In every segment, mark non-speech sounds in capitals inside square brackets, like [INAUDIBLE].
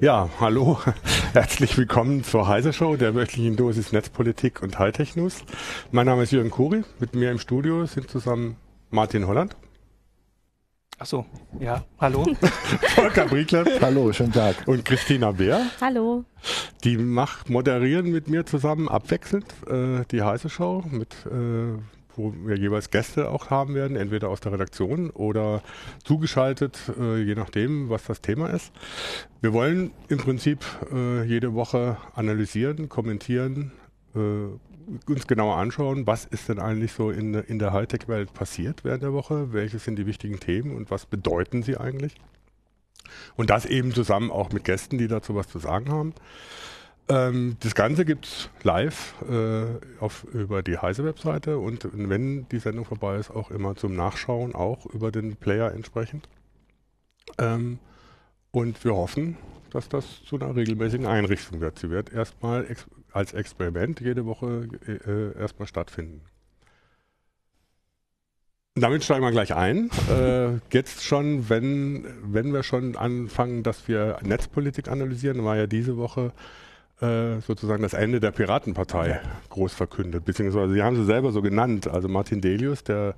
Ja, hallo. [LAUGHS] Herzlich willkommen zur Heise Show, der wöchentlichen Dosis Netzpolitik und Hightech News. Mein Name ist Jürgen Kuri. Mit mir im Studio sind zusammen Martin Holland. Ach so, ja, hallo. [LAUGHS] Volker Briegler. Hallo, schönen Tag. Und Christina Beer. Hallo. Die macht, moderieren mit mir zusammen abwechselnd äh, die Heise Show mit äh, wo wir jeweils Gäste auch haben werden, entweder aus der Redaktion oder zugeschaltet, äh, je nachdem, was das Thema ist. Wir wollen im Prinzip äh, jede Woche analysieren, kommentieren, äh, uns genauer anschauen, was ist denn eigentlich so in, in der Hightech-Welt passiert während der Woche, welche sind die wichtigen Themen und was bedeuten sie eigentlich. Und das eben zusammen auch mit Gästen, die dazu was zu sagen haben. Ähm, das Ganze gibt es live äh, auf, über die Heise-Webseite und wenn die Sendung vorbei ist, auch immer zum Nachschauen, auch über den Player entsprechend. Ähm, und wir hoffen, dass das zu einer regelmäßigen Einrichtung wird. Sie wird erstmal ex als Experiment jede Woche äh, erstmal stattfinden. Damit steigen wir gleich ein. Äh, jetzt schon, wenn, wenn wir schon anfangen, dass wir Netzpolitik analysieren, war ja diese Woche äh, sozusagen das Ende der Piratenpartei groß verkündet, beziehungsweise sie haben sie selber so genannt. Also Martin Delius, der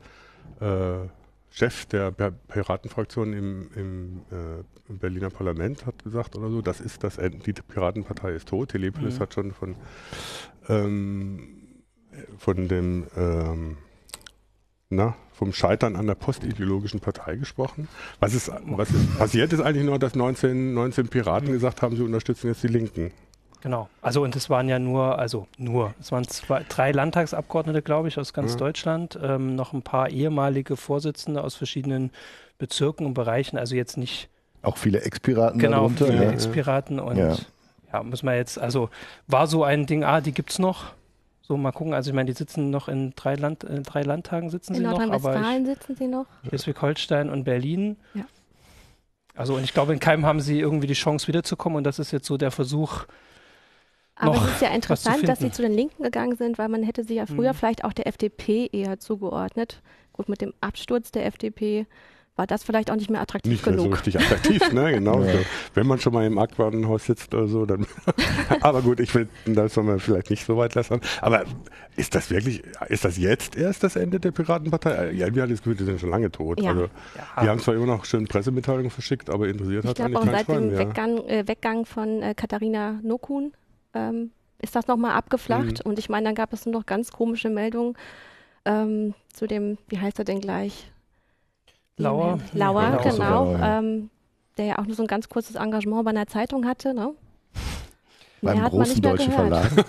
äh, Chef der Piratenfraktion im, im, äh, im, Berliner Parlament, hat gesagt oder so, das ist das Ende, die Piratenpartei ist tot. Telepolis mhm. hat schon von, ähm, von dem ähm, na, vom Scheitern an der postideologischen Partei gesprochen. Was ist, was ist [LAUGHS] passiert ist eigentlich nur, dass 19, 19 Piraten mhm. gesagt haben, sie unterstützen jetzt die Linken. Genau. Also und es waren ja nur, also nur, es waren zwei, drei Landtagsabgeordnete, glaube ich, aus ganz mhm. Deutschland, ähm, noch ein paar ehemalige Vorsitzende aus verschiedenen Bezirken und Bereichen, also jetzt nicht. Auch viele Ex-Piraten Genau, darunter, viele ja. Ex-Piraten und ja. ja, muss man jetzt, also war so ein Ding, ah, die gibt's noch. So, mal gucken. Also ich meine, die sitzen noch in drei, Land, in drei Landtagen sitzen in sie noch. In Nordrhein-Westfalen sitzen sie noch. Schleswig-Holstein und Berlin. Ja. Also und ich glaube, in keinem haben sie irgendwie die Chance wiederzukommen und das ist jetzt so der Versuch, aber es ist ja interessant, dass sie zu den Linken gegangen sind, weil man hätte sie ja früher mhm. vielleicht auch der FDP eher zugeordnet. Gut, mit dem Absturz der FDP war das vielleicht auch nicht mehr attraktiv nicht genug. Nicht mehr so richtig attraktiv, ne? [LAUGHS] Genau. ja. so. Wenn man schon mal im Aquanenhaus sitzt oder so, dann. [LAUGHS] aber gut, ich will, das soll man vielleicht nicht so weit lassen. Aber ist das wirklich, ist das jetzt erst das Ende der Piratenpartei? Ja, wir haben das Gefühl, die sind schon lange tot. Ja. Also, ja. Die haben zwar immer noch schön Pressemitteilungen verschickt, aber interessiert ich hat eigentlich auch seit dem Weggang, äh, Weggang von äh, Katharina Nokun ähm, ist das nochmal abgeflacht. Mhm. Und ich meine, dann gab es nur noch ganz komische Meldungen ähm, zu dem, wie heißt er denn gleich? Lauer. Lauer, ja, genau. Ähm, der ja auch nur so ein ganz kurzes Engagement bei einer Zeitung hatte. Ne? Beim großen deutschen Verlag. [LAUGHS]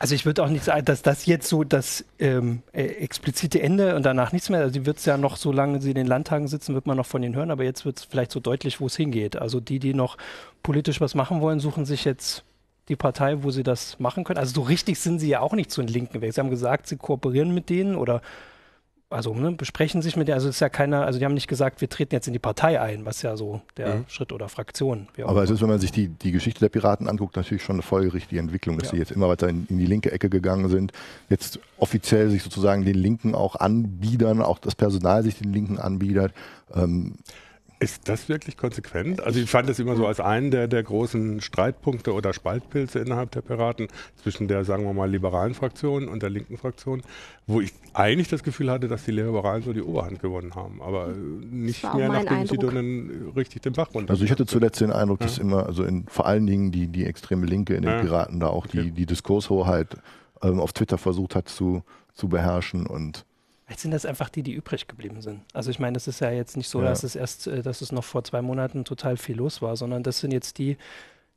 Also ich würde auch nicht sagen, dass das jetzt so das ähm, äh, explizite Ende und danach nichts mehr. Also die wird es ja noch, solange sie in den Landtagen sitzen, wird man noch von ihnen hören, aber jetzt wird es vielleicht so deutlich, wo es hingeht. Also die, die noch politisch was machen wollen, suchen sich jetzt die Partei, wo sie das machen können. Also so richtig sind sie ja auch nicht zu den Linken weg. Sie haben gesagt, sie kooperieren mit denen oder also ne, besprechen sich mit denen. Also es ist ja keiner, also die haben nicht gesagt, wir treten jetzt in die Partei ein, was ja so der mhm. Schritt oder Fraktion. Aber es ist, wenn man sich die, die Geschichte der Piraten anguckt, natürlich schon eine folgerichtige Entwicklung, dass ja. sie jetzt immer weiter in, in, die linke Ecke gegangen sind, jetzt offiziell sich sozusagen den Linken auch anbiedern, auch das Personal sich den Linken anbietet. Ähm, ist das wirklich konsequent? Also ich fand es immer so als einen der, der großen Streitpunkte oder Spaltpilze innerhalb der Piraten zwischen der, sagen wir mal, liberalen Fraktion und der linken Fraktion, wo ich eigentlich das Gefühl hatte, dass die Liberalen so die Oberhand gewonnen haben, aber nicht mehr, nachdem Eindruck. sie dann richtig den Bach runter. Also ich hatte zuletzt den Eindruck, ja. dass immer, also in, vor allen Dingen die, die extreme Linke in den ja. Piraten da auch okay. die, die Diskurshoheit ähm, auf Twitter versucht hat zu, zu beherrschen und Vielleicht sind das einfach die, die übrig geblieben sind. Also ich meine, das ist ja jetzt nicht so, ja. dass es erst, äh, dass es noch vor zwei Monaten total viel los war, sondern das sind jetzt die,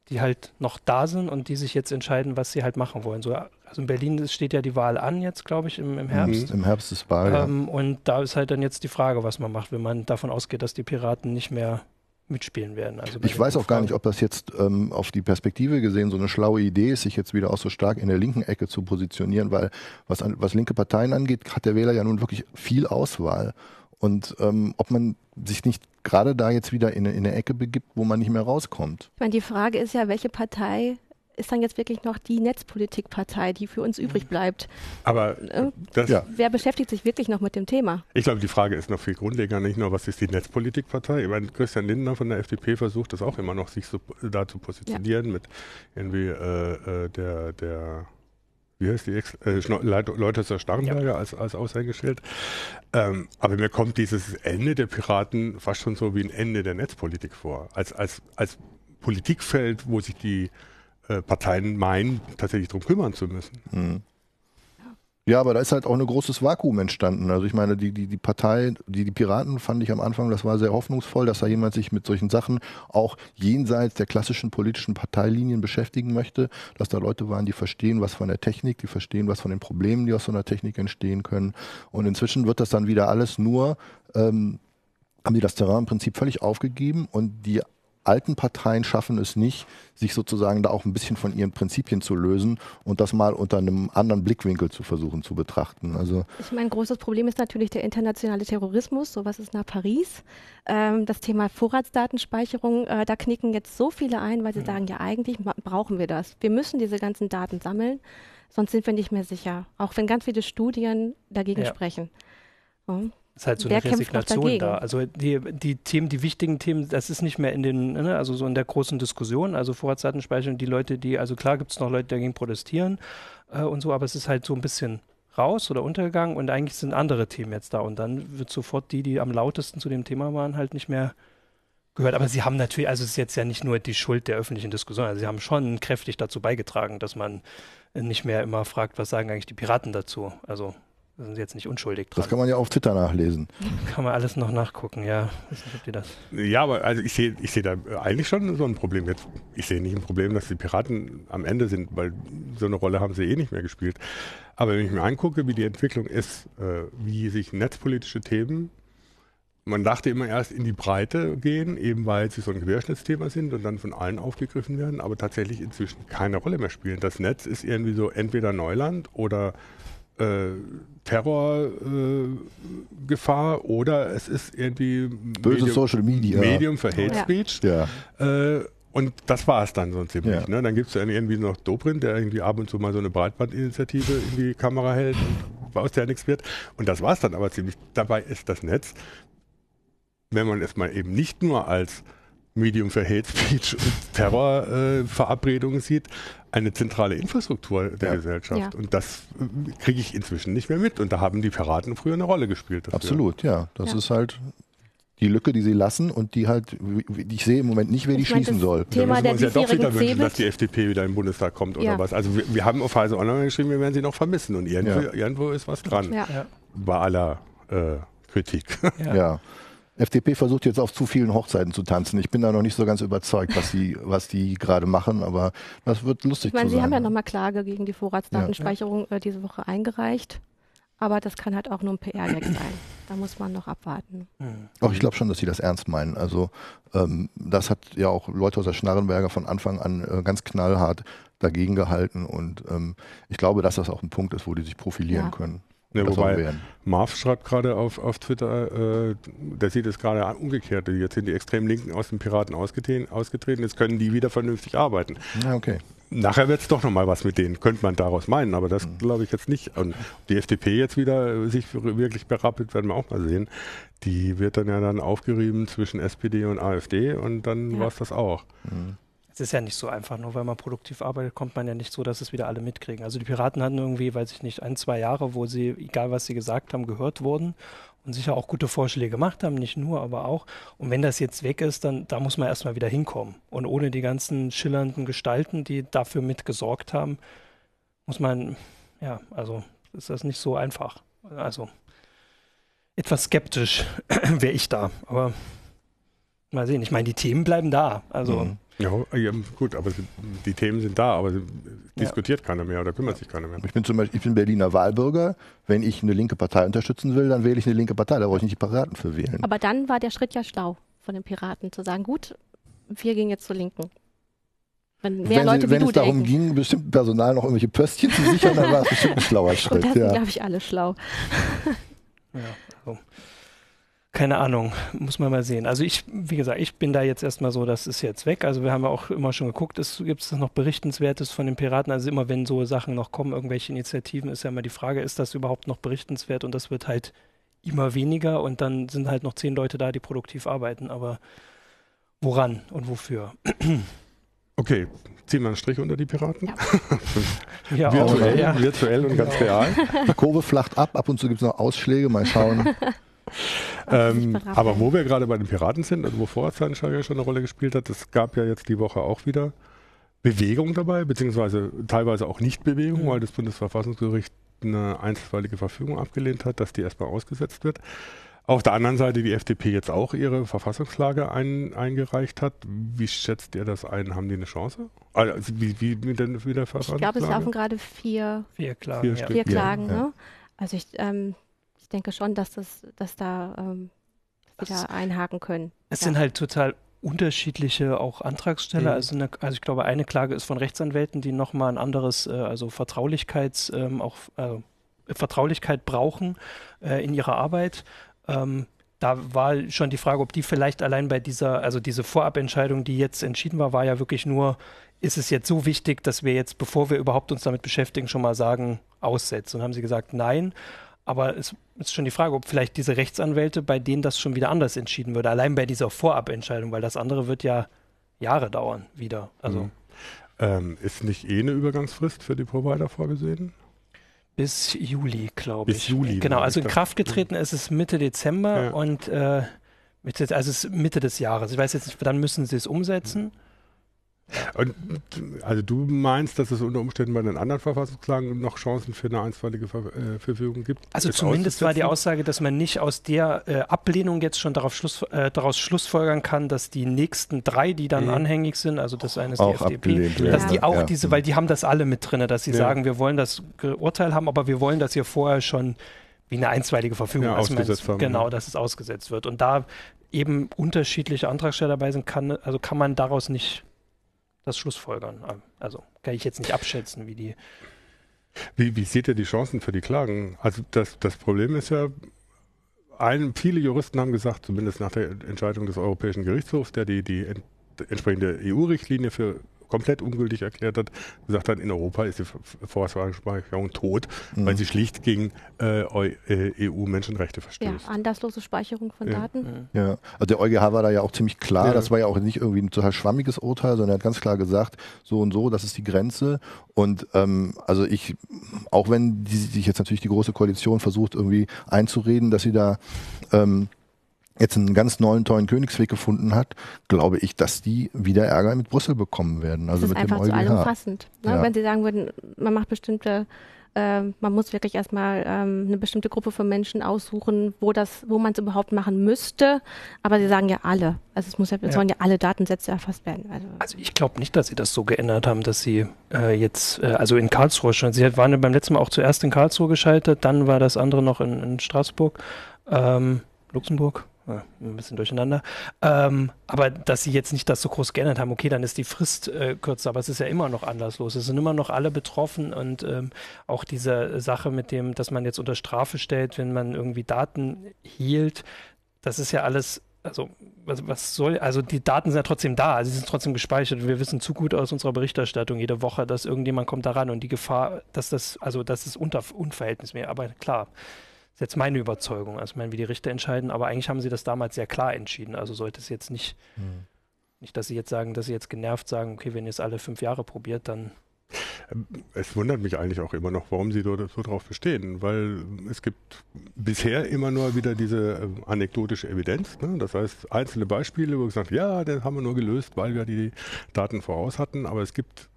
die halt noch da sind und die sich jetzt entscheiden, was sie halt machen wollen. So, also in Berlin steht ja die Wahl an jetzt, glaube ich, im, im Herbst. Mhm, Im Herbst ist Wahl. Ähm, ja. Und da ist halt dann jetzt die Frage, was man macht, wenn man davon ausgeht, dass die Piraten nicht mehr mitspielen werden. Also ich weiß auch gar nicht, ob das jetzt ähm, auf die Perspektive gesehen so eine schlaue Idee ist, sich jetzt wieder auch so stark in der linken Ecke zu positionieren, weil was, an, was linke Parteien angeht, hat der Wähler ja nun wirklich viel Auswahl. Und ähm, ob man sich nicht gerade da jetzt wieder in, in eine Ecke begibt, wo man nicht mehr rauskommt. Ich meine, die Frage ist ja, welche Partei ist dann jetzt wirklich noch die Netzpolitikpartei, die für uns übrig bleibt. Aber Äh, das, Ja. Wer beschäftigt sich wirklich noch mit dem Thema? ich glaube, die Frage ist noch viel grundlegender, nicht nur, was ist die Netzpolitikpartei? Ich meine, Christian Lindner von der FDP versucht das auch immer noch, sich so da zu positionieren mit irgendwie äh, äh, der, der wie heißt die Ex äh, Leuthesser Starnberger als, als Aushängeschild. Ähm, aber mir kommt dieses Ende der Piraten fast schon so wie ein Ende der Netzpolitik vor. Als, als, als Politikfeld, wo sich die äh, Parteien meinen, tatsächlich darum kümmern zu müssen. Mhm. Ja, aber da ist halt auch ein großes Vakuum entstanden. Also ich meine, die, die, die Partei, die, die Piraten fand ich am Anfang, das war sehr hoffnungsvoll, dass da jemand sich mit solchen Sachen auch jenseits der klassischen politischen Parteilinien beschäftigen möchte, dass da Leute waren, die verstehen was von der Technik, die verstehen was von den Problemen, die aus so einer Technik entstehen können. Und inzwischen wird das dann wieder alles nur, ähm, haben die das Terrain im Prinzip völlig aufgegeben und die alten Parteien schaffen es nicht, sich sozusagen da auch ein bisschen von ihren Prinzipien zu lösen und das mal unter einem anderen Blickwinkel zu versuchen zu betrachten. Also Ich meine, großes Problem ist natürlich der internationale Terrorismus. Sowas ist nach Paris. Ähm, das Thema Vorratsdatenspeicherung, äh, da knicken jetzt so viele ein, weil sie sagen, ja, eigentlich brauchen wir das. Wir müssen diese ganzen Daten sammeln, sonst sind wir nicht mehr sicher. Auch wenn ganz viele Studien dagegen Ja. sprechen. Ja. Ist halt so Wer eine Resignation da. Also die, die Themen, die wichtigen Themen, das ist nicht mehr in den, ne, also so in der großen Diskussion, also Vorratsdatenspeicherung, die Leute, die, also klar gibt es noch Leute, die dagegen protestieren äh, und so, aber es ist halt so ein bisschen raus oder untergegangen und eigentlich sind andere Themen jetzt da und dann wird sofort die, die am lautesten zu dem Thema waren, halt nicht mehr gehört. Aber sie haben natürlich, also es ist jetzt ja nicht nur die Schuld der öffentlichen Diskussion, also sie haben schon kräftig dazu beigetragen, dass man nicht mehr immer fragt, was sagen eigentlich die Piraten dazu. Also da sind sie jetzt nicht unschuldig dran. das kann man ja auf Twitter nachlesen. [LAUGHS] Kann man alles noch nachgucken, ja. Weiß nicht, ob die das. Ja, aber also ich sehe ich sehe da eigentlich schon so ein Problem. Jetzt, ich sehe nicht ein Problem, dass die Piraten am Ende sind, weil so eine Rolle haben sie eh nicht mehr gespielt. Aber wenn ich mir angucke, wie die Entwicklung ist, äh, wie sich netzpolitische Themen, man dachte immer erst in die Breite gehen, eben weil sie so ein Querschnittsthema sind und dann von allen aufgegriffen werden, aber tatsächlich inzwischen keine Rolle mehr spielen. Das Netz ist irgendwie so entweder Neuland oder äh, Terrorgefahr äh, oder es ist irgendwie Böse Medium- Social Media. Medium für Hate Ja. Speech. Ja. Äh, und das war es dann so ziemlich. Ja. Ne? Dann gibt es dann irgendwie noch Dobrindt, der irgendwie ab und zu mal so eine Breitbandinitiative in die Kamera hält, und aus der nichts wird. Und das war es dann aber ziemlich. Dabei ist das Netz, wenn man es mal eben nicht nur als Medium für Hate Speech und Terrorverabredungen äh, sieht, eine zentrale Infrastruktur der Ja. Gesellschaft. Ja. Und das äh, kriege ich inzwischen nicht mehr mit. Und da haben die Piraten früher eine Rolle gespielt. Dafür. Absolut, ja. Das Ja. ist halt die Lücke, die sie lassen und die halt, ich sehe im Moment nicht, wer die Ich meine, schließen das soll. Da Thema müssen wir der uns ja doch wieder wünschen, dass die. FDP wieder im Bundestag kommt oder Ja. was. Also wir, wir haben auf Heise Online geschrieben, wir werden sie noch vermissen und irgendwo, Ja. irgendwo ist was dran. Bei aller äh, Kritik. Ja. [LAUGHS] Ja. FDP versucht jetzt auf zu vielen Hochzeiten zu tanzen. Ich bin da noch nicht so ganz überzeugt, was sie, [LAUGHS] was die gerade machen, aber das wird lustig Ich meine, zu Sie haben ja sein. nochmal Klage gegen die Vorratsdatenspeicherung äh, diese Woche eingereicht. Aber das kann halt auch nur ein PR-Gag [CLEARS THROAT] sein. Da muss man noch abwarten. Auch ich glaube schon, dass sie das ernst meinen. Also ähm, das hat ja auch Leute aus der Schnarrenberger von Anfang an äh, ganz knallhart dagegen gehalten und ähm, ich glaube, dass das auch ein Punkt ist, wo die sich profilieren Ja. können. Auch wobei. Marv schreibt gerade auf, auf Twitter, äh, der sieht es gerade umgekehrt. Jetzt sind die extrem Linken aus den Piraten ausgetreten, ausgetreten, jetzt können die wieder vernünftig arbeiten. Ja, okay. Nachher wird es doch nochmal was mit denen, könnte man daraus meinen, aber Mhm. das glaube ich jetzt nicht. Und die FDP jetzt wieder äh, sich wirklich berappelt, werden wir auch mal sehen. Die wird dann ja dann aufgerieben zwischen SPD und AfD und dann Ja. war es das auch. Mhm. Es ist ja nicht so einfach, nur weil man produktiv arbeitet, kommt man ja nicht so, dass es wieder alle mitkriegen. Also die Piraten hatten irgendwie, weiß ich nicht, ein, zwei Jahre, wo sie, egal was sie gesagt haben, gehört wurden und sicher auch gute Vorschläge gemacht haben, nicht nur, aber auch. Und wenn das jetzt weg ist, dann da muss man erstmal wieder hinkommen. Und ohne die ganzen schillernden Gestalten, die dafür mitgesorgt haben, muss man, ja, also ist das nicht so einfach. Also etwas skeptisch [CLEARS THROAT] wäre ich da, aber mal sehen. Ich meine, die Themen bleiben da. Also Mhm. Ja, ja, gut, aber die Themen sind da, aber sie, Ja. diskutiert keiner mehr oder kümmert sich keiner mehr. Ich bin zum Beispiel, ich bin Berliner Wahlbürger. Wenn ich eine linke Partei unterstützen will, dann wähle ich eine linke Partei. Da brauche ich nicht die Piraten für wählen. Aber dann war der Schritt ja schlau von den Piraten, zu sagen, gut, wir gehen jetzt zur Linken. Wenn mehr wenn Leute sie, wie wenn du es darum denken. ging, bestimmten Personal noch irgendwelche Pöstchen zu sichern, dann war es bestimmt ein schlauer [LAUGHS] Und Schritt. das sind, Ja. glaube ich, alle schlau. Ja, also. Keine Ahnung, muss man mal sehen. Also ich, wie gesagt, ich bin da jetzt erstmal so, das ist jetzt weg. Also wir haben ja auch immer schon geguckt, gibt es noch Berichtenswertes von den Piraten? Also immer wenn so Sachen noch kommen, irgendwelche Initiativen, ist ja immer die Frage, ist das überhaupt noch berichtenswert? Und das wird halt immer weniger und dann sind halt noch zehn Leute da, die produktiv arbeiten. Aber woran und wofür? [CLEARS THROAT] Okay, ziehen wir einen Strich unter die Piraten. Ja, [LAUGHS] ja virtuell, auch, ja. virtuell und ganz real. Die Kurve flacht ab, ab und zu gibt es noch Ausschläge, mal schauen. [LAUGHS] ähm, aber wo wir gerade bei den Piraten sind, also wo Vorratsdatenspeicherung schon eine Rolle gespielt hat, es gab ja jetzt die Woche auch wieder Bewegung dabei, beziehungsweise teilweise auch Nicht-Bewegung, mhm. weil das Bundesverfassungsgericht eine einstweilige Verfügung abgelehnt hat, dass die erstmal ausgesetzt wird. Auf der anderen Seite die FDP jetzt auch ihre Verfassungsklage ein, eingereicht hat. Wie schätzt ihr das ein? Haben die eine Chance? Also wie, wie mit, der, mit der Verfassungsklage? Ich glaube, es laufen gerade vier, vier Klagen. Vier, vier Klagen ja. Ne? Also ich, ähm, ich denke schon, dass, das, dass da ähm, wieder einhaken können. Es ja. sind halt total unterschiedliche auch Antragsteller. Mhm. Also, eine, also, ich glaube, eine Klage ist von Rechtsanwälten, die nochmal ein anderes, äh, also Vertraulichkeits, ähm, auch äh, Vertraulichkeit brauchen äh, in ihrer Arbeit. Ähm, da war schon die Frage, ob die vielleicht allein bei dieser, also diese Vorabentscheidung, die jetzt entschieden war, war ja wirklich nur, ist es jetzt so wichtig, dass wir jetzt, bevor wir überhaupt uns damit beschäftigen, schon mal sagen, aussetzen. Und haben sie gesagt, nein. Aber es ist schon die Frage, ob vielleicht diese Rechtsanwälte, bei denen das schon wieder anders entschieden würde, allein bei dieser Vorabentscheidung, weil das andere wird ja Jahre dauern wieder. Also mhm. ähm, ist nicht eh eine Übergangsfrist für die Provider vorgesehen? Bis Juli, glaube ich. Bis Juli. Genau, also in Kraft getreten ist es Mitte Dezember ja. und äh, Mitte, also es ist Mitte des Jahres. Ich weiß jetzt nicht, dann müssen sie es umsetzen. Mhm. Und, also du meinst, dass es unter Umständen bei den anderen Verfassungsklagen noch Chancen für eine einstweilige Ver äh, Verfügung gibt? Also zumindest war die Aussage, dass man nicht aus der äh, Ablehnung jetzt schon darauf Schluss, äh, daraus schlussfolgern kann, dass die nächsten drei, die dann mhm. anhängig sind, also das eine ist auch die FDP, dass ja. die auch ja. diese, weil die haben das alle mit drin, dass sie ja. sagen, wir wollen das Urteil haben, aber wir wollen, dass ihr vorher schon wie eine einstweilige Verfügung ja, also ausgesetzt haben, Genau, dass es ausgesetzt wird. Und da eben unterschiedliche Antragsteller dabei sind, kann, also kann man daraus nicht das Schlussfolgern. Also kann ich jetzt nicht abschätzen, wie die. Wie, wie seht ihr die Chancen für die Klagen? Also das, das Problem ist ja, ein, viele Juristen haben gesagt, zumindest nach der Entscheidung des Europäischen Gerichtshofs, der die, die entsprechende EU-Richtlinie für komplett ungültig erklärt hat, gesagt hat, in Europa ist die Vorratsdatenspeicherung tot, mhm. weil sie schlicht gegen äh, EU-Menschenrechte äh, e verstößt. Ja, anlasslose Speicherung von ja. Daten. Ja, also der EuGH war da ja auch ziemlich klar, ja. das war ja auch nicht irgendwie ein total schwammiges Urteil, sondern er hat ganz klar gesagt, so und so, das ist die Grenze und ähm, also ich, auch wenn die, sich jetzt natürlich die Große Koalition versucht irgendwie einzureden, dass sie da ähm, jetzt einen ganz neuen, tollen Königsweg gefunden hat, glaube ich, dass die wieder Ärger mit Brüssel bekommen werden. Also das ist mit einfach dem EuGH. zu allumfassend. Ne? Ja. Wenn Sie sagen würden, man macht bestimmte äh, man muss wirklich erstmal ähm, eine bestimmte Gruppe von Menschen aussuchen, wo das, wo man es überhaupt machen müsste. Aber sie sagen ja alle. Also es muss ja, ja. sollen ja alle Datensätze erfasst werden. Also, also ich glaube nicht, dass sie das so geändert haben, dass sie äh, jetzt, äh, also in Karlsruhe schon, sie waren ja beim letzten Mal auch zuerst in Karlsruhe geschaltet, dann war das andere noch in, in Straßburg, ähm, Luxemburg, ein bisschen durcheinander. Ähm, aber dass sie jetzt nicht das so groß geändert haben, okay, dann ist die Frist äh, kürzer, aber es ist ja immer noch anderslos. Es sind immer noch alle betroffen und ähm, auch diese Sache mit dem, dass man jetzt unter Strafe stellt, wenn man irgendwie Daten hielt, das ist ja alles also was, was, soll, also die Daten sind ja trotzdem da, sie sind trotzdem gespeichert. Wir wissen zu gut aus unserer Berichterstattung jede Woche, dass irgendjemand kommt daran und die Gefahr, dass das, also das ist unter unverhältnismäßig, aber klar, ist jetzt meine Überzeugung. Also, ich meine, wie die Richter entscheiden, aber eigentlich haben sie das damals sehr klar entschieden. Also sollte es jetzt nicht, hm. nicht, dass sie jetzt sagen, dass sie jetzt genervt sagen, okay, wenn ihr es alle fünf Jahre probiert, dann es wundert mich eigentlich auch immer noch, warum Sie so, so darauf bestehen, weil es gibt bisher immer nur wieder diese äh, anekdotische Evidenz. Ne? Das heißt, einzelne Beispiele, wo gesagt ja, das haben wir nur gelöst, weil wir die Daten voraus hatten. Aber es gibt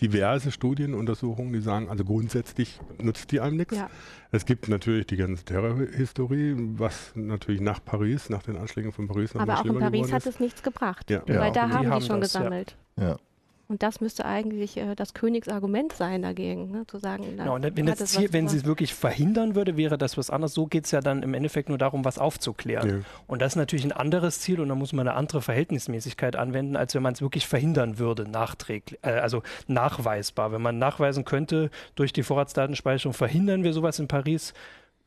diverse Studienuntersuchungen, die sagen, also grundsätzlich nutzt die einem nichts. Ja. Es gibt natürlich die ganze Terrorhistorie, was natürlich nach Paris, nach den Anschlägen von Paris noch Aber auch in Paris hat es nichts gebracht, ja. weil ja. da haben die, haben schon das, gesammelt. Ja. Und das müsste eigentlich äh, das Königsargument sein dagegen, ne? zu sagen, na, genau, wenn, das Ziel, wenn sie es wirklich verhindern würde, wäre das was anderes. So geht es ja dann im Endeffekt nur darum, was aufzuklären. Ja. Und das ist natürlich ein anderes Ziel und da muss man eine andere Verhältnismäßigkeit anwenden, als wenn man es wirklich verhindern würde, nachträglich, äh, also nachweisbar. Wenn man nachweisen könnte, durch die Vorratsdatenspeicherung verhindern wir sowas in Paris,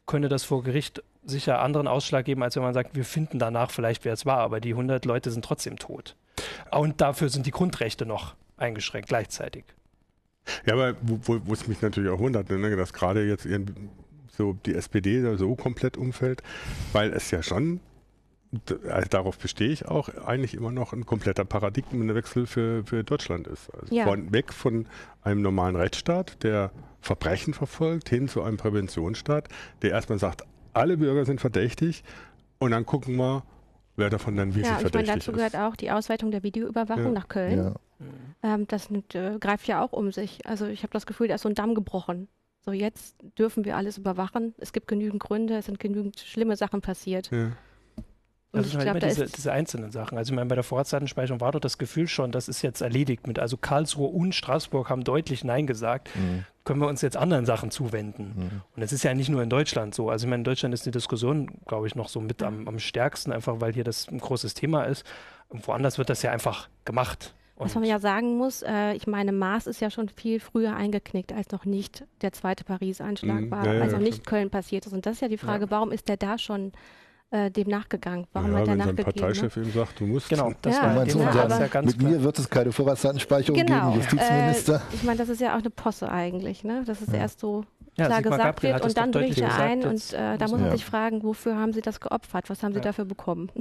könnte das vor Gericht sicher anderen Ausschlag geben, als wenn man sagt, wir finden danach vielleicht, wer es war, aber die 100 Leute sind trotzdem tot. Und dafür sind die Grundrechte noch eingeschränkt gleichzeitig. Ja, aber wo, wo es mich natürlich auch wundert, ne, dass gerade jetzt so die SPD da so komplett umfällt, weil es ja schon also darauf bestehe ich auch, eigentlich immer noch ein kompletter Paradigmenwechsel für, für Deutschland ist. Also Ja. von, weg von einem normalen Rechtsstaat, der Verbrechen verfolgt, hin zu einem Präventionsstaat, der erstmal sagt, alle Bürger sind verdächtig und dann gucken wir, wer davon dann wirklich Ja, ich meine, verdächtig dazu ist. gehört auch die Ausweitung der Videoüberwachung Ja. nach Köln. Ja. Ähm, das nimmt, äh, greift ja auch um sich. Also ich habe das Gefühl, da ist so ein Damm gebrochen. So jetzt dürfen wir alles überwachen. Es gibt genügend Gründe, es sind genügend schlimme Sachen passiert. Ja. Und Das ich sind halt glaube, diese, ist diese einzelnen Sachen. Also ich meine, bei der Vorratsdatenspeicherung war doch das Gefühl schon, das ist jetzt erledigt mit. Also Karlsruhe und Straßburg haben deutlich Nein gesagt. Mhm. Können wir uns jetzt anderen Sachen zuwenden? Mhm. Und es ist ja nicht nur in Deutschland so. Also ich meine, in Deutschland ist die Diskussion, glaube ich, noch so mit am, am stärksten, einfach weil hier das ein großes Thema ist. Und woanders wird das ja einfach gemacht. Was man ja sagen muss, äh, ich meine, Mars ist ja schon viel früher eingeknickt, als noch nicht der zweite Paris-Anschlag Mhm. war, Ja, ja, als noch ja, nicht. Köln passiert ist. Und das ist ja die Frage, warum ist der da schon äh, dem nachgegangen? Warum ja, hat er wenn sein nachgegeben? ne? Parteichef ihm sagt, du musst. genau, [LAUGHS] das Ja, war dem du, ja, das ja ganz mit klar. mir wird es keine Vorratsdatenspeicherung Genau. geben, Justizminister. Äh, ich meine, das ist ja auch eine Posse eigentlich, ne? dass es Ja. erst so Ja, klar Sigmar gesagt wird das und dann bricht er ein und äh, da muss man sich fragen, wofür haben sie das geopfert? Was haben sie Ja. dafür bekommen?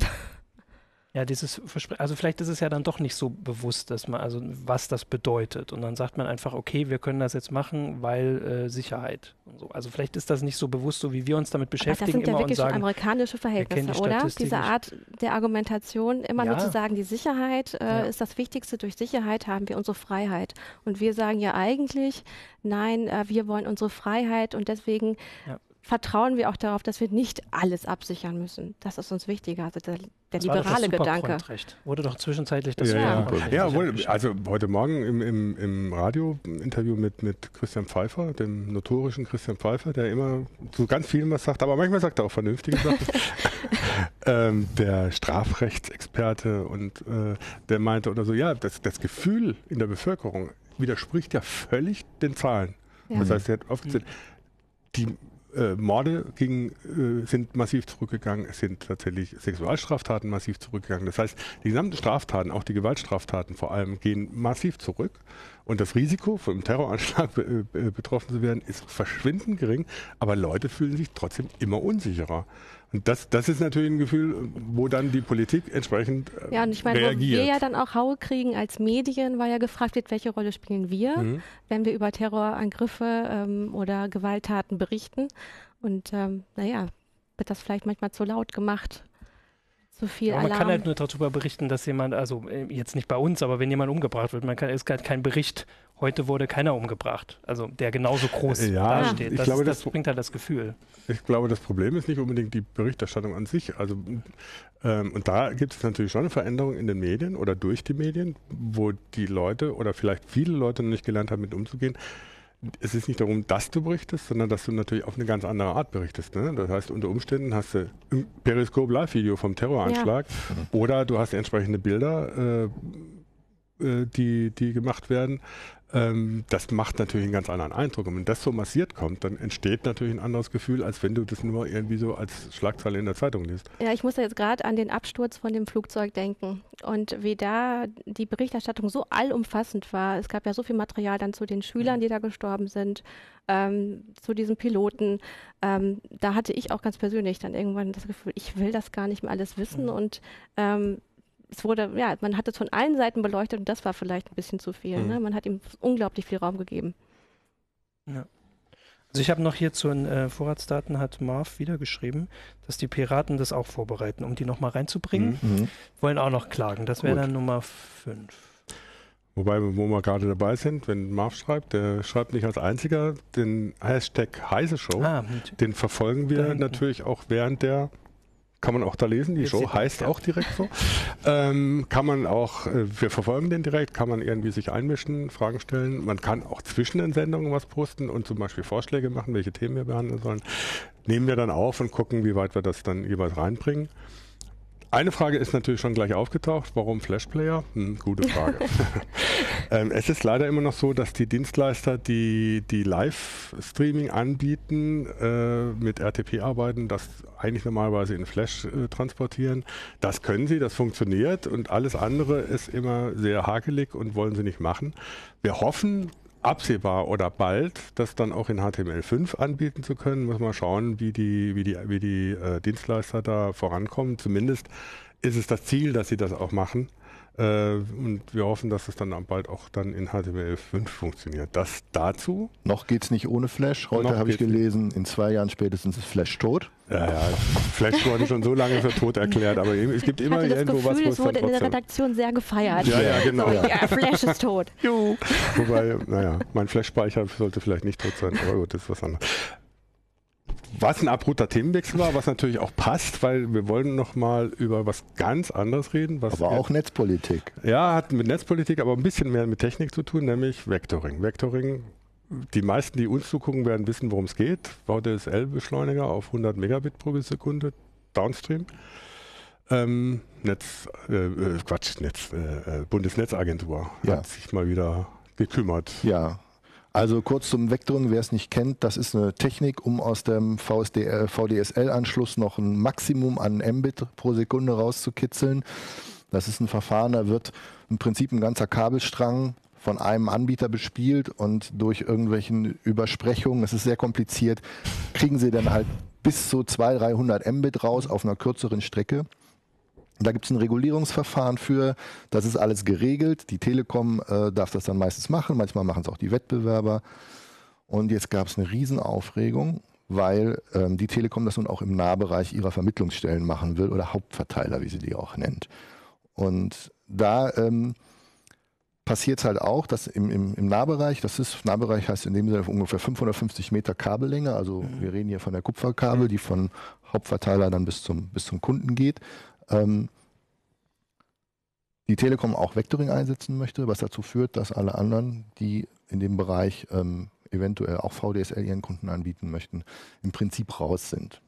Ja, dieses Verspre also vielleicht ist es ja dann doch nicht so bewusst, dass man, also was das bedeutet. Und dann sagt man einfach, okay, wir können das jetzt machen, weil äh, Sicherheit und so. Also vielleicht ist das nicht so bewusst, so wie wir uns damit Aber das beschäftigen sind ja immer und wirklich sagen, amerikanische Verhältnisse, die oder? Diese. Art der Argumentation, immer nur Ja. zu sagen, die Sicherheit äh, Ja. ist das Wichtigste. Durch Sicherheit haben wir unsere Freiheit. Und wir sagen ja eigentlich, nein, äh, wir wollen unsere Freiheit und deswegen Ja. Vertrauen wir auch darauf, dass wir nicht alles absichern müssen. Das ist uns wichtiger. Also der, der das war doch das liberale Gedanke. Wurde doch zwischenzeitlich das Ja, ja. Ja wohl, also heute Morgen im, im, im Radio-Interview mit, mit Christian Pfeiffer, dem notorischen Christian Pfeiffer, der immer zu ganz vielem was sagt, aber manchmal sagt er auch vernünftige Sachen. [LAUGHS] ähm, der Strafrechtsexperte und äh, der meinte oder so, ja, das, das Gefühl in der Bevölkerung widerspricht ja völlig den Zahlen. Ja. Das heißt, er hat aufgezählt, die äh, Morde gegen, äh, sind massiv zurückgegangen, es sind tatsächlich Sexualstraftaten massiv zurückgegangen. Das heißt, die gesamten Straftaten, auch die Gewaltstraftaten vor allem, gehen massiv zurück. Und das Risiko, von einem Terroranschlag be äh, betroffen zu werden, ist verschwindend gering. Aber Leute fühlen sich trotzdem immer unsicherer. Und das, das ist natürlich ein Gefühl, wo dann die Politik entsprechend äh, Ja, und ich meine, wo reagiert. wir ja dann auch Haue kriegen als Medien, weil ja gefragt wird, welche Rolle spielen wir, Mhm. wenn wir über Terrorangriffe ähm, oder Gewalttaten berichten. Und ähm, naja, wird das vielleicht manchmal zu laut gemacht, zu viel Aber man Alarm. kann halt nur darüber berichten, dass jemand, also äh, jetzt nicht bei uns, aber wenn jemand umgebracht wird, man kann, es ist halt kein Bericht, heute wurde keiner umgebracht, also der genauso groß ja, dasteht. ich Das, glaube, das das- bringt halt das Gefühl. Ich glaube, das Problem ist nicht unbedingt die Berichterstattung an sich. Also, ähm, und da gibt es natürlich schon eine Veränderung in den Medien oder durch die Medien, wo die Leute oder vielleicht viele Leute noch nicht gelernt haben, mit umzugehen. Es ist nicht darum, dass du berichtest, sondern dass du natürlich auf eine ganz andere Art berichtest. Ne? Das heißt, unter Umständen hast du ein Periscope-Live-Video vom Terroranschlag oder du hast entsprechende Bilder, äh, äh, die, die gemacht werden. Ähm, das macht natürlich einen ganz anderen Eindruck. Und wenn das so massiert kommt, dann entsteht natürlich ein anderes Gefühl, als wenn du das nur irgendwie so als Schlagzeile in der Zeitung liest. Ja, ich muss da jetzt gerade an den Absturz von dem Flugzeug denken und wie da die Berichterstattung so allumfassend war. Es gab ja so viel Material dann zu den Schülern, die da gestorben sind, ähm, zu diesem Piloten. Ähm, da hatte ich auch ganz persönlich dann irgendwann das Gefühl, ich will das gar nicht mehr alles wissen Mhm. und ähm, es wurde, ja, man hat es von allen Seiten beleuchtet und das war vielleicht ein bisschen zu viel. Mhm. Ne? Man hat ihm unglaublich viel Raum gegeben. Also ich habe noch hier zu den äh, Vorratsdaten, hat Marv wieder geschrieben, dass die Piraten das auch vorbereiten, um die nochmal reinzubringen. Mhm. Wollen auch noch klagen. Das wäre dann Nummer 5. Wobei, wo wir gerade dabei sind, wenn Marv schreibt, der schreibt nicht als einziger den Hashtag Heise Show. Ah, Den verfolgen wir natürlich auch während der, kann man auch da lesen, die Show heißt auch direkt so. ähm, kann man auch, äh, wir verfolgen den direkt, kann man irgendwie sich einmischen, Fragen stellen. Man kann auch zwischen den Sendungen was posten und zum Beispiel Vorschläge machen, welche Themen wir behandeln sollen. Nehmen wir dann auf und gucken, wie weit wir das dann jeweils reinbringen. Eine Frage ist natürlich schon gleich aufgetaucht. Warum Flashplayer? Hm, gute Frage. [LAUGHS] [LAUGHS] ähm, es ist leider immer noch so, dass die Dienstleister, die die Live-Streaming anbieten, äh, mit RTP arbeiten, das eigentlich normalerweise in Flash äh, transportieren. Das können sie, das funktioniert und alles andere ist immer sehr hakelig und wollen sie nicht machen. Wir hoffen, absehbar oder bald, das dann auch in HTML5 anbieten zu können, muss man schauen, wie die, wie die, wie die äh, Dienstleister da vorankommen. Zumindest ist es das Ziel, dass sie das auch machen. Äh, und wir hoffen, dass es dann bald auch dann in HTML5 funktioniert. Das dazu. Noch geht es nicht ohne Flash. Heute habe ich gelesen, in zwei Jahren spätestens ist Flash tot. Ja, ja. Flash wurde schon so lange für tot erklärt, aber es gibt immer ich irgendwo Gefühl, was, wo es wurde in der Redaktion sehr gefeiert. Ja, ja, genau. So, ja, Flash ist tot. Juhu. Wobei, naja, mein Flash-Speicher sollte vielleicht nicht tot sein, aber gut, das ist was anderes was ein abrupter Themenwechsel war, was natürlich auch passt, weil wir wollen noch mal über was ganz anderes reden. aber auch Netzpolitik. Ja, hat mit Netzpolitik, aber ein bisschen mehr mit Technik zu tun, nämlich Vectoring. Vectoring, die meisten, die uns zugucken, werden wissen, worum es geht. VDSL-Beschleuniger auf 100 Megabit pro Sekunde, Downstream. Ähm, Netz, äh, äh Quatsch, Netz, äh, äh, Bundesnetzagentur ja. hat sich mal wieder gekümmert. Ja, also kurz zum Vectoring, wer es nicht kennt, das ist eine Technik, um aus dem VDSL-Anschluss noch ein Maximum an Mbit pro Sekunde rauszukitzeln. Das ist ein Verfahren, da wird im Prinzip ein ganzer Kabelstrang von einem Anbieter bespielt und durch irgendwelchen Übersprechungen, es ist sehr kompliziert, kriegen sie dann halt bis zu 200, 300 Mbit raus auf einer kürzeren Strecke. Da gibt es ein Regulierungsverfahren für, das ist alles geregelt. Die Telekom äh, darf das dann meistens machen, manchmal machen es auch die Wettbewerber. Und jetzt gab es eine Riesenaufregung, weil ähm, die Telekom das nun auch im Nahbereich ihrer Vermittlungsstellen machen will oder Hauptverteiler, wie sie die auch nennt. Und da ähm, passiert es halt auch, dass im, im, im, Nahbereich, das ist, Nahbereich heißt in dem Sinne ungefähr 550 Meter Kabellänge, also mhm. wir reden hier von der Kupferkabel, die von Hauptverteiler dann bis zum, bis zum Kunden geht ähm, die Telekom auch Vectoring einsetzen möchte, was dazu führt, dass alle anderen, die in dem Bereich ähm, eventuell auch VDSL ihren Kunden anbieten möchten, im Prinzip raus sind.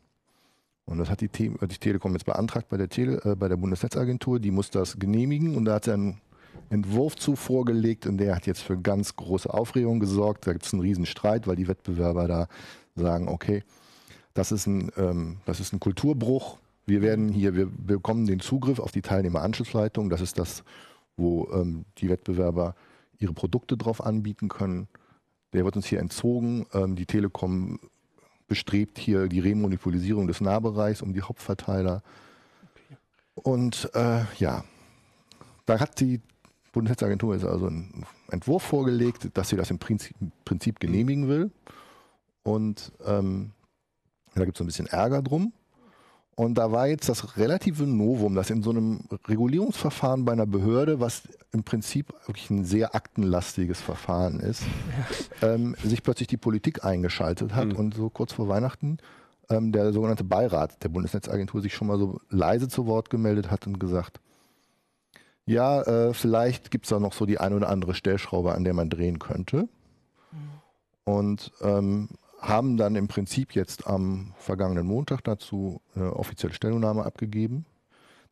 Und das hat die, Te die Telekom jetzt beantragt bei der, Tele äh, bei der Bundesnetzagentur. Die muss das genehmigen und da hat sie einen Entwurf zu vorgelegt und der hat jetzt für ganz große Aufregung gesorgt. Da gibt es einen Riesenstreit, weil die Wettbewerber da sagen, okay, das ist ein, ähm, das ist ein Kulturbruch, wir werden hier, wir bekommen den Zugriff auf die Teilnehmeranschlussleitung. Das ist das, wo ähm, die Wettbewerber ihre Produkte drauf anbieten können. Der wird uns hier entzogen. Ähm, die Telekom bestrebt hier die Remonopolisierung des Nahbereichs um die Hauptverteiler. Und äh, ja, da hat die Bundesnetzagentur jetzt also einen Entwurf vorgelegt, dass sie das im Prinzip, Prinzip genehmigen will. Und ähm, da gibt es ein bisschen Ärger drum. Und da war jetzt das relative Novum, dass in so einem Regulierungsverfahren bei einer Behörde, was im Prinzip wirklich ein sehr aktenlastiges Verfahren ist, ja. ähm, sich plötzlich die Politik eingeschaltet hat mhm. und so kurz vor Weihnachten ähm, der sogenannte Beirat der Bundesnetzagentur sich schon mal so leise zu Wort gemeldet hat und gesagt, ja, äh, vielleicht gibt es da noch so die ein oder andere Stellschraube, an der man drehen könnte. Mhm. Und ähm, haben dann im Prinzip jetzt am vergangenen Montag dazu eine offizielle Stellungnahme abgegeben.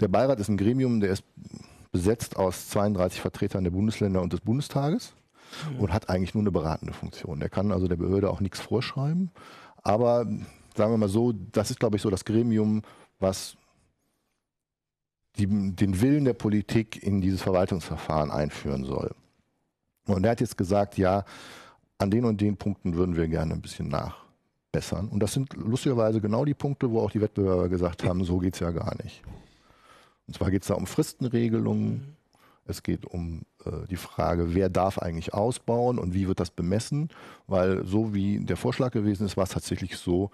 Der Beirat ist ein Gremium, der ist besetzt aus 32 Vertretern der Bundesländer und des Bundestages mhm. und hat eigentlich nur eine beratende Funktion. Der kann also der Behörde auch nichts vorschreiben. Aber sagen wir mal so, das ist, glaube ich, so das Gremium, was die, den Willen der Politik in dieses Verwaltungsverfahren einführen soll. Und er hat jetzt gesagt, ja, an den und den Punkten würden wir gerne ein bisschen nachbessern. Und das sind lustigerweise genau die Punkte, wo auch die Wettbewerber gesagt haben, so geht es ja gar nicht. Und zwar geht es da um Fristenregelungen, mhm. es geht um äh, die Frage, wer darf eigentlich ausbauen und wie wird das bemessen, weil so wie der Vorschlag gewesen ist, war es tatsächlich so,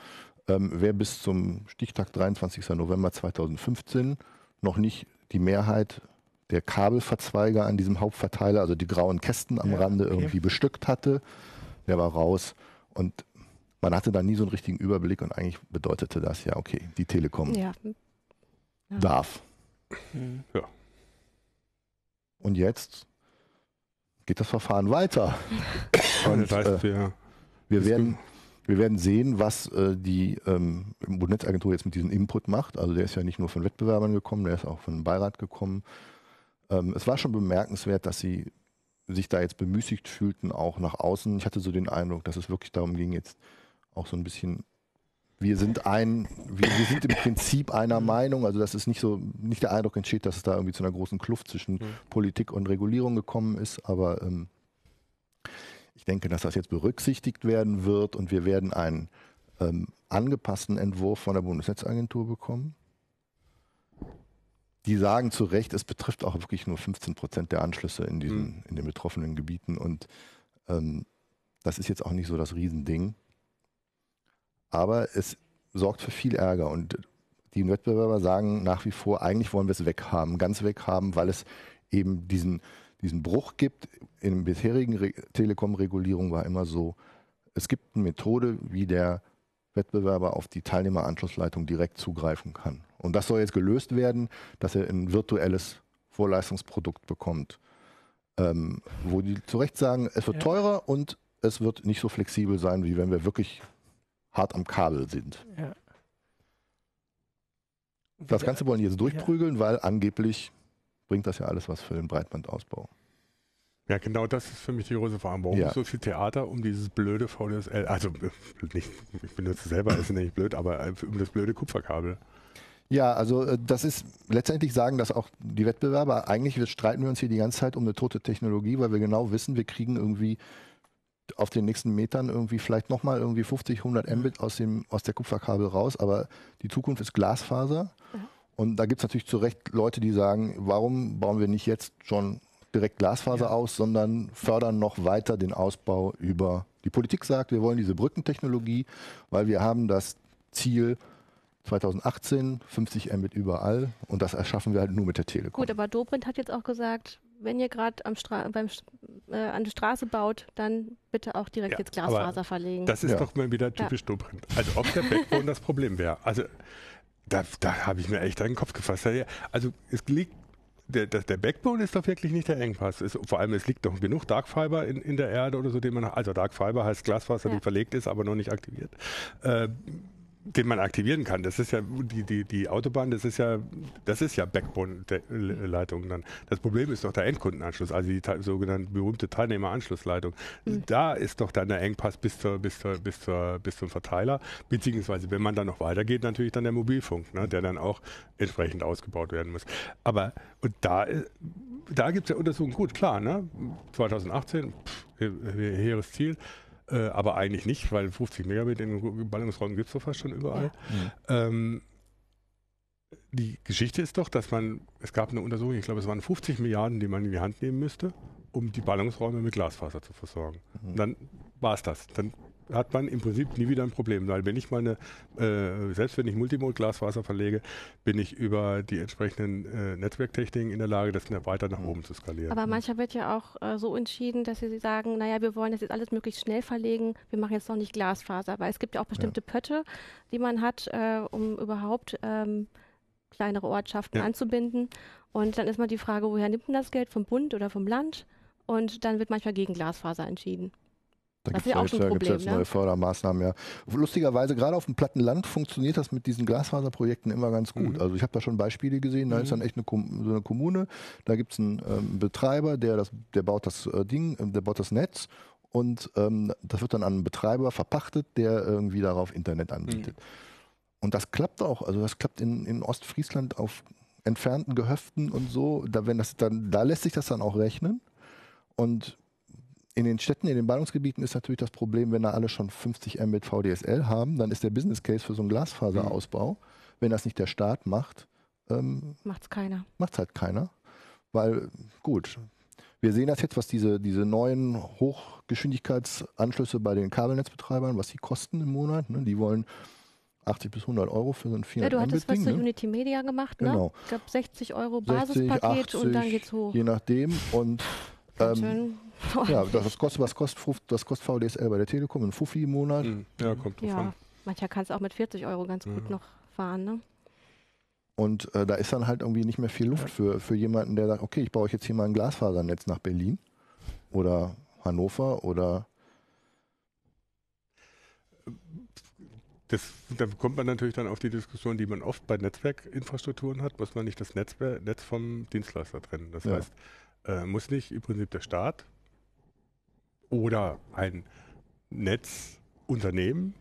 ähm, wer bis zum Stichtag 23. November 2015 noch nicht die Mehrheit der Kabelverzweiger an diesem Hauptverteiler, also die grauen Kästen am ja, Rande okay. irgendwie bestückt hatte, der war raus und man hatte da nie so einen richtigen Überblick und eigentlich bedeutete das ja, okay, die Telekom ja. Ja. darf. Mhm. Ja. Und jetzt geht das Verfahren weiter. [LAUGHS] und, das heißt, äh, wir, wir werden wir werden sehen, was äh, die ähm, Bundesnetzagentur jetzt mit diesem Input macht. Also der ist ja nicht nur von Wettbewerbern gekommen, der ist auch von Beirat gekommen. Ähm, es war schon bemerkenswert, dass sie sich da jetzt bemüßigt fühlten, auch nach außen. Ich hatte so den Eindruck, dass es wirklich darum ging, jetzt auch so ein bisschen wir sind ein, wir, wir, sind im [COUGHS] Prinzip einer Meinung, also dass es nicht so, nicht der Eindruck entsteht, dass es da irgendwie zu einer großen Kluft zwischen mhm. Politik und Regulierung gekommen ist, aber ähm, ich denke, dass das jetzt berücksichtigt werden wird und wir werden einen ähm, angepassten Entwurf von der Bundesnetzagentur bekommen. Die sagen zu Recht, es betrifft auch wirklich nur 15 Prozent der Anschlüsse in, diesen, mhm. in den betroffenen Gebieten und ähm, das ist jetzt auch nicht so das Riesending. Aber es sorgt für viel Ärger und die Wettbewerber sagen nach wie vor, eigentlich wollen wir es weghaben, ganz weghaben, weil es eben diesen, diesen Bruch gibt. In der bisherigen Telekom-Regulierung war immer so, es gibt eine Methode, wie der Wettbewerber auf die Teilnehmeranschlussleitung direkt zugreifen kann. Und das soll jetzt gelöst werden, dass er ein virtuelles Vorleistungsprodukt bekommt, ähm, wo die zu Recht sagen, es wird ja. teurer und es wird nicht so flexibel sein, wie wenn wir wirklich hart am Kabel sind. Ja. Das Ganze wollen die jetzt durchprügeln, ja. weil angeblich bringt das ja alles was für den Breitbandausbau. Ja, genau das ist für mich die große Frage. Warum ja. so viel Theater um dieses blöde VDSL, also nicht, [LAUGHS] ich benutze selber, ist nicht blöd, aber um das blöde Kupferkabel. Ja, also äh, das ist letztendlich sagen das auch die Wettbewerber. Eigentlich streiten wir uns hier die ganze Zeit um eine tote Technologie, weil wir genau wissen, wir kriegen irgendwie auf den nächsten Metern irgendwie vielleicht nochmal irgendwie 50, 100 Mbit aus, dem, aus der Kupferkabel raus, aber die Zukunft ist Glasfaser. Mhm. Und da gibt es natürlich zu Recht Leute, die sagen, warum bauen wir nicht jetzt schon direkt Glasfaser ja. aus, sondern fördern noch weiter den Ausbau über. Die Politik sagt, wir wollen diese Brückentechnologie, weil wir haben das Ziel 2018 50 Mbit überall und das erschaffen wir halt nur mit der Telekom. Gut, aber Dobrindt hat jetzt auch gesagt, wenn ihr gerade am Stra beim, äh, an der Straße baut, dann bitte auch direkt ja, jetzt Glasfaser verlegen. Das ist ja. doch mal wieder typisch ja. Dobrindt. Also ob der Backbone das Problem wäre. Also da, da habe ich mir echt einen Kopf gefasst. Also es liegt der, der, der Backbone ist doch wirklich nicht der Engpass. Es, vor allem, es liegt doch genug Dark Fiber in, in der Erde oder so, den man, also Dark Fiber heißt Glasfaser, ja. die verlegt ist, aber noch nicht aktiviert. Äh, den man aktivieren kann. Das ist ja die, die, die Autobahn, das ist ja, das ist ja Backbone-Leitung dann. Das Problem ist doch der Endkundenanschluss, also die sogenannte berühmte Teilnehmeranschlussleitung. Mhm. Da ist doch dann der Engpass bis zur, bis zur, bis zur, bis zum Verteiler, beziehungsweise wenn man dann noch weitergeht, natürlich dann der Mobilfunk, ne, der dann auch entsprechend ausgebaut werden muss. Aber und da, da gibt es ja Untersuchungen, gut, klar, ne? 2018, pff, hehres Ziel. Äh, aber eigentlich nicht, weil 50 Megabit in Ballungsräumen gibt es doch fast schon überall. Ja. Mhm. Ähm, die Geschichte ist doch, dass man, es gab eine Untersuchung, ich glaube, es waren 50 Milliarden, die man in die Hand nehmen müsste, um die Ballungsräume mit Glasfaser zu versorgen. Mhm. dann war es das. Dann hat man im Prinzip nie wieder ein Problem, weil wenn ich meine, äh, selbst wenn ich Multimode-Glasfaser verlege, bin ich über die entsprechenden äh, Netzwerktechniken in der Lage, das weiter nach oben zu skalieren. Aber mancher wird ja auch äh, so entschieden, dass sie sagen, naja, wir wollen das jetzt alles möglichst schnell verlegen, wir machen jetzt noch nicht Glasfaser, weil es gibt ja auch bestimmte ja. Pötte, die man hat, äh, um überhaupt ähm, kleinere Ortschaften ja. anzubinden. Und dann ist mal die Frage, woher nimmt man das Geld, vom Bund oder vom Land? Und dann wird manchmal gegen Glasfaser entschieden. Da gibt es ja, jetzt, Problem, jetzt ne? neue Fördermaßnahmen, ja. Lustigerweise, gerade auf dem platten Land funktioniert das mit diesen Glasfaserprojekten immer ganz gut. Mhm. Also ich habe da schon Beispiele gesehen, da mhm. ist dann echt eine, so eine Kommune, da gibt es einen ähm, Betreiber, der, das, der baut das äh, Ding, äh, der baut das Netz und ähm, das wird dann an einen Betreiber verpachtet, der irgendwie darauf Internet anbietet. Mhm. Und das klappt auch, also das klappt in, in Ostfriesland auf entfernten Gehöften und so, da, wenn das dann, da lässt sich das dann auch rechnen. Und in den Städten, in den Ballungsgebieten ist natürlich das Problem, wenn da alle schon 50 Mbit VDSL haben, dann ist der Business Case für so einen Glasfaserausbau, mhm. wenn das nicht der Staat macht, ähm, macht's keiner. Macht's halt keiner. Weil, gut, wir sehen das jetzt, was diese, diese neuen Hochgeschwindigkeitsanschlüsse bei den Kabelnetzbetreibern, was die kosten im Monat. Ne? Die wollen 80 bis 100 Euro für so ein 400 Ja, du hattest was ne? Unity Media gemacht, ne? Genau. Ich glaube 60 Euro Basispaket 60, 80, und dann geht's hoch. Je nachdem. Und ähm, [LAUGHS] ja, das kostet, was kostet, das kostet VDSL bei der Telekom? Ein Fuffi im Monat? Hm, ja, kommt drauf ja. an. Mancher kann es auch mit 40 Euro ganz gut mhm. noch fahren, ne? Und äh, da ist dann halt irgendwie nicht mehr viel Luft für, für jemanden, der sagt, okay, ich baue jetzt hier mal ein Glasfasernetz nach Berlin oder Hannover oder das, da kommt man natürlich dann auf die Diskussion, die man oft bei Netzwerkinfrastrukturen hat, muss man nicht das Netzwer Netz vom Dienstleister trennen. Das Ja. heißt, äh, muss nicht im Prinzip der Staat oder ein Netzunternehmen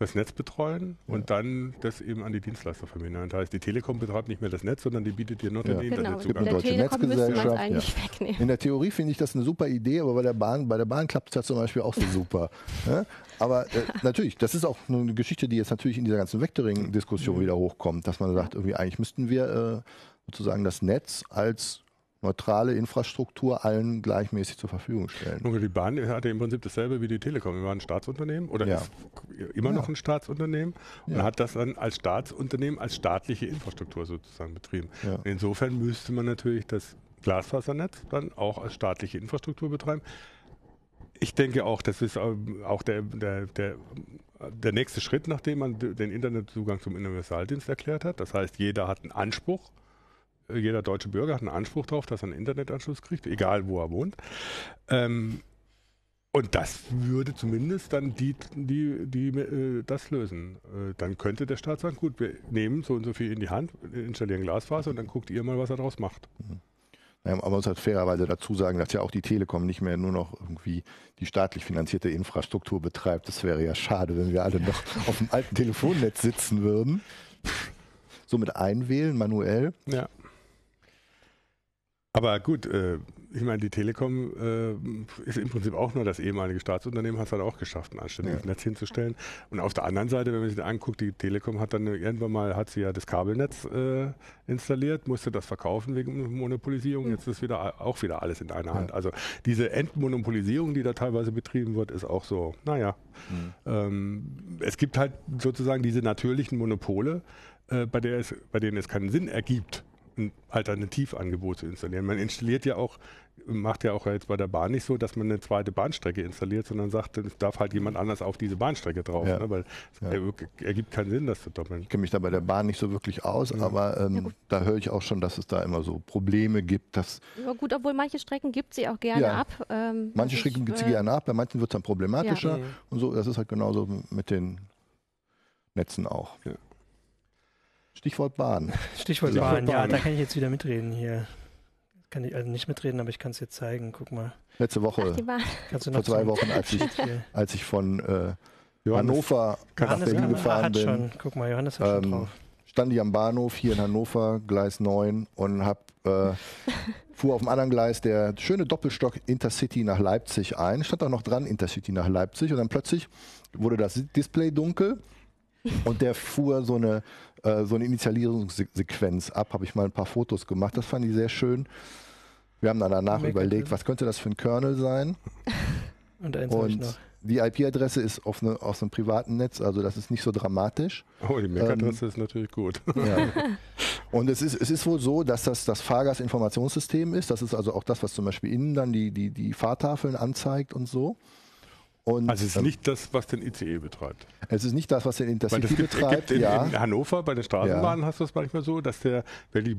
das Netz betreuen und dann das eben an die Dienstleister vermindern. Das heißt, die Telekom betreibt nicht mehr das Netz, sondern die bietet dir noch Ja. den Genau, Internetzugang. der deutsche Telekom müsste man es Netzgesellschaft, eigentlich wegnehmen. In der Theorie finde ich das eine super Idee, aber bei der Bahn, bei der Bahn klappt es ja zum Beispiel auch so super. Ja? Aber äh, [LAUGHS] natürlich, das ist auch eine Geschichte, die jetzt natürlich in dieser ganzen Vectoring-Diskussion wieder hochkommt, dass man sagt, irgendwie eigentlich müssten wir äh, sozusagen das Netz als neutrale Infrastruktur allen gleichmäßig zur Verfügung stellen. Nur die Bahn hatte im Prinzip dasselbe wie die Telekom. Wir waren ein Staatsunternehmen oder Ja. immer noch Ja. ein Staatsunternehmen und Ja. hat das dann als Staatsunternehmen, als staatliche Infrastruktur sozusagen betrieben. Insofern müsste man natürlich das Glasfasernetz dann auch als staatliche Infrastruktur betreiben. Ich denke auch, das ist ähm, auch der, der, der, der nächste Schritt, nachdem man den Internetzugang zum Universaldienst erklärt hat. Das heißt, jeder hat einen Anspruch, jeder deutsche Bürger hat einen Anspruch darauf, dass er einen Internetanschluss kriegt, egal wo er wohnt. Ähm, und das würde zumindest dann die, die, die, äh, das lösen. Äh, dann könnte der Staat sagen, gut, wir nehmen so und so viel in die Hand, installieren Glasfaser und dann guckt ihr mal, was er daraus macht. Ja, aber man muss halt fairerweise dazu sagen, dass ja auch die Telekom nicht mehr nur noch irgendwie die staatlich finanzierte Infrastruktur betreibt. Das wäre ja schade, wenn wir alle noch [LAUGHS] auf dem alten Telefonnetz sitzen würden. So mit einwählen, manuell. Ja. Aber gut, äh, ich meine, die Telekom äh, ist im Prinzip auch nur das ehemalige Staatsunternehmen, hat es halt auch geschafft, ein anständiges Ja. Netz hinzustellen. Und auf der anderen Seite, wenn man sich das anguckt, die Telekom hat dann irgendwann mal, hat sie ja das Kabelnetz äh, installiert, musste das verkaufen wegen Monopolisierung. Jetzt ist wieder auch wieder alles in einer Hand. Also diese Entmonopolisierung, die da teilweise betrieben wird, ist auch so, naja. Ähm, es gibt halt sozusagen diese natürlichen Monopole, äh, bei, der es, bei denen es keinen Sinn ergibt, Alternativangebot zu installieren. Man installiert ja auch, macht ja auch jetzt bei der Bahn nicht so, dass man eine zweite Bahnstrecke installiert, sondern sagt, es darf halt jemand anders auf diese Bahnstrecke drauf, Ja. ne? weil es Ja. er, ergibt keinen Sinn, das zu doppeln. Ich kenne mich da bei der Bahn nicht so wirklich aus, aber ähm, da höre ich auch schon, dass es da immer so Probleme gibt, dass Ja, gut, obwohl manche Strecken gibt sie auch gerne Ja. ab. Ähm, manche Strecken gibt sie äh, gerne ab, bei manchen wird es dann problematischer Ja. und so. Das ist halt genauso mit den Netzen auch. Ja. Stichwort Bahn. Stichwort Stichwort Bahn, ja, Bahn. da kann ich jetzt wieder mitreden hier. Kann ich also nicht mitreden, aber ich kann es jetzt zeigen. Guck mal. Letzte Ach, Woche, die Bahn. Kannst du vor noch zwei Wochen, als ich, als ich von äh, Johannes, Hannover nach Johannes Berlin kann- gefahren bin, schon. Guck mal, Johannes hat schon ähm, drauf. stand ich am Bahnhof hier in Hannover, Gleis 9 und hab, äh, [LAUGHS] fuhr auf dem anderen Gleis der schöne Doppelstock Intercity nach Leipzig ein. Stand auch noch dran, Intercity nach Leipzig. Und dann plötzlich wurde das Display dunkel und der fuhr so eine, äh, so eine Initialisierungssequenz ab. Habe ich mal ein paar Fotos gemacht. Das fand ich sehr schön. Wir haben dann danach Mega überlegt, was könnte das für ein Kernel sein? [LAUGHS] Und eins habe ich Und noch. die IP-Adresse ist auf ne, aus einem privaten Netz, also das ist nicht so dramatisch. oh, die MAC-Adresse Ähm, ist natürlich gut. [LAUGHS] Ja. Und es ist, es ist wohl so, dass das das Fahrgastinformationssystem ist. Das ist also auch das, was zum Beispiel innen dann die, die, die Fahrtafeln anzeigt und so. Und Also es ist ähm, nicht das, was den ICE betreibt. es ist nicht das, was den Intercity das gibt, betreibt. gibt in, ja. in Hannover bei den Straßenbahnen hast du es manchmal so, dass der, wenn die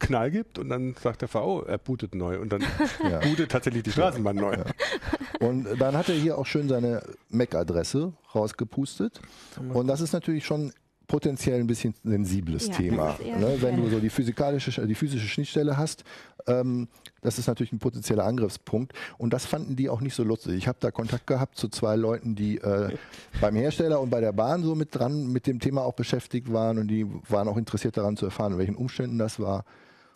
Knall gibt und dann sagt der VO, er bootet neu und dann [LAUGHS] Ja. bootet tatsächlich die Straßenbahn neu. Und dann hat er hier auch schön seine MAC-Adresse rausgepustet. Und das ist natürlich schon potenziell ein bisschen sensibles Ja, Thema. Ne? Wenn du so die physikalische, die physische Schnittstelle hast, ähm, das ist natürlich ein potenzieller Angriffspunkt. Und das fanden die auch nicht so lustig. Ich habe da Kontakt gehabt zu zwei Leuten, die äh, [LAUGHS] beim Hersteller und bei der Bahn so mit dran mit dem Thema auch beschäftigt waren und die waren auch interessiert daran zu erfahren, in welchen Umständen das war.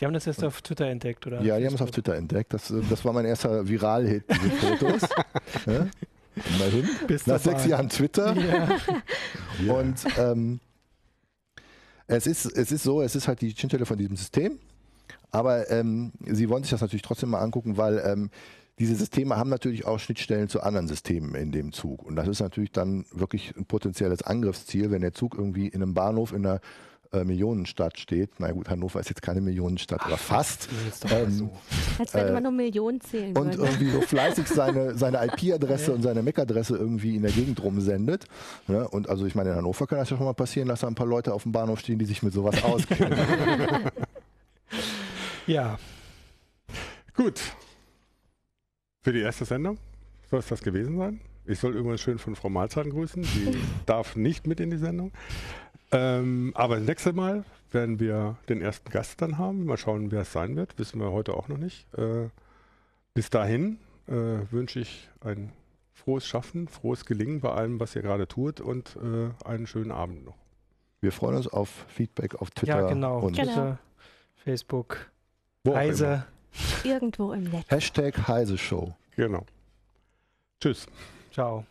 Die haben das erst auf Twitter entdeckt, oder? Ja, die haben es auf Twitter entdeckt. Das, äh, das war mein erster Viral-Hit, diese [LAUGHS] Fotos. ja? Immerhin. Bis Nach sechs Jahren Twitter. Ja. [LAUGHS] Und ähm, es, ist, es ist so, es ist halt die Schnittstelle von diesem System. Aber ähm, sie wollen sich das natürlich trotzdem mal angucken, weil ähm, diese Systeme haben natürlich auch Schnittstellen zu anderen Systemen in dem Zug. Und das ist natürlich dann wirklich ein potenzielles Angriffsziel, wenn der Zug irgendwie in einem Bahnhof in einer äh, Millionenstadt steht. Na gut, Hannover ist jetzt keine Millionenstadt, aber fast. Ist doch mal Ähm, so. Als wenn Äh, man nur Millionen zählen und würde. irgendwie so [LAUGHS] fleißig seine, seine IP-Adresse und seine MAC-Adresse irgendwie in der Gegend rumsendet. Ne? Und also ich meine, in Hannover kann das ja schon mal passieren, dass da ein paar Leute auf dem Bahnhof stehen, die sich mit sowas auskennen. [LAUGHS] Ja, Gut. Für die erste Sendung soll es das gewesen sein. Ich soll übrigens schön von Frau Malzahn grüßen. Die [LAUGHS] darf nicht mit in die Sendung. Ähm, aber das nächste Mal werden wir den ersten Gast dann haben. Mal schauen, wer es sein wird. Wissen wir heute auch noch nicht. Äh, bis dahin äh, wünsche ich ein frohes Schaffen, frohes Gelingen bei allem, was ihr gerade tut und äh, einen schönen Abend noch. Wir freuen uns auf Feedback auf Twitter Ja, genau. und Genau. Twitter, Facebook, Wo Heise. Irgendwo im Netz. Hashtag Heise Show. Genau. Tschüss. Ciao.